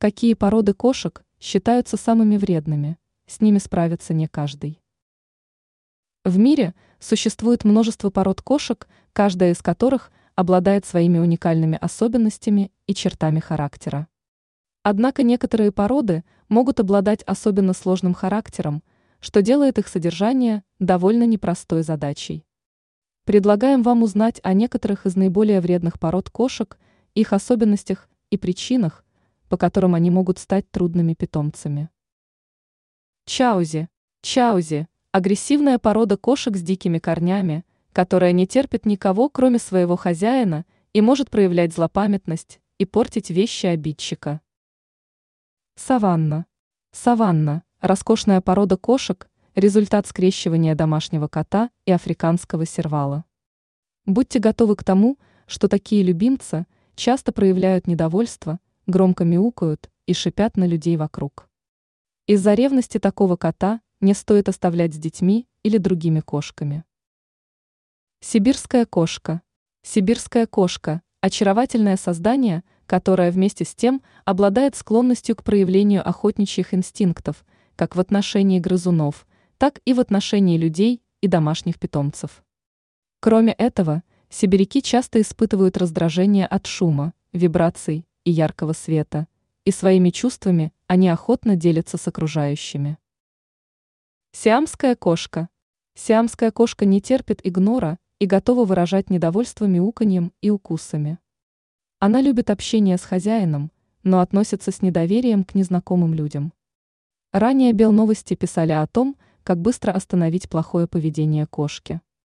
Какие породы кошек считаются самыми вредными? С ними справится не каждый. В мире существует множество пород кошек, каждая из которых обладает своими уникальными особенностями и чертами характера. Однако некоторые породы могут обладать особенно сложным характером, что делает их содержание довольно непростой задачей. Предлагаем вам узнать о некоторых из наиболее вредных пород кошек, их особенностях и причинах, по которым они могут стать трудными питомцами. Чаузи. Чаузи – агрессивная порода кошек с дикими корнями, которая не терпит никого, кроме своего хозяина, и может проявлять злопамятность и портить вещи обидчика. Саванна. Саванна – роскошная порода кошек, результат скрещивания домашнего кота и африканского сервала. Будьте готовы к тому, что такие любимцы часто проявляют недовольство – громко мяукают и шипят на людей вокруг. Из-за ревности такого кота не стоит оставлять с детьми или другими кошками. Сибирская кошка. Сибирская кошка – очаровательное создание, которое вместе с тем обладает склонностью к проявлению охотничьих инстинктов, как в отношении грызунов, так и в отношении людей и домашних питомцев. Кроме этого, сибиряки часто испытывают раздражение от шума, вибраций, и яркого света, и своими чувствами они охотно делятся с окружающими. Сиамская кошка. Сиамская кошка не терпит игнора и готова выражать недовольство мяуканьем и укусами. Она любит общение с хозяином, но относится с недоверием к незнакомым людям. Ранее Белновости писали о том, как быстро остановить плохое поведение кошки.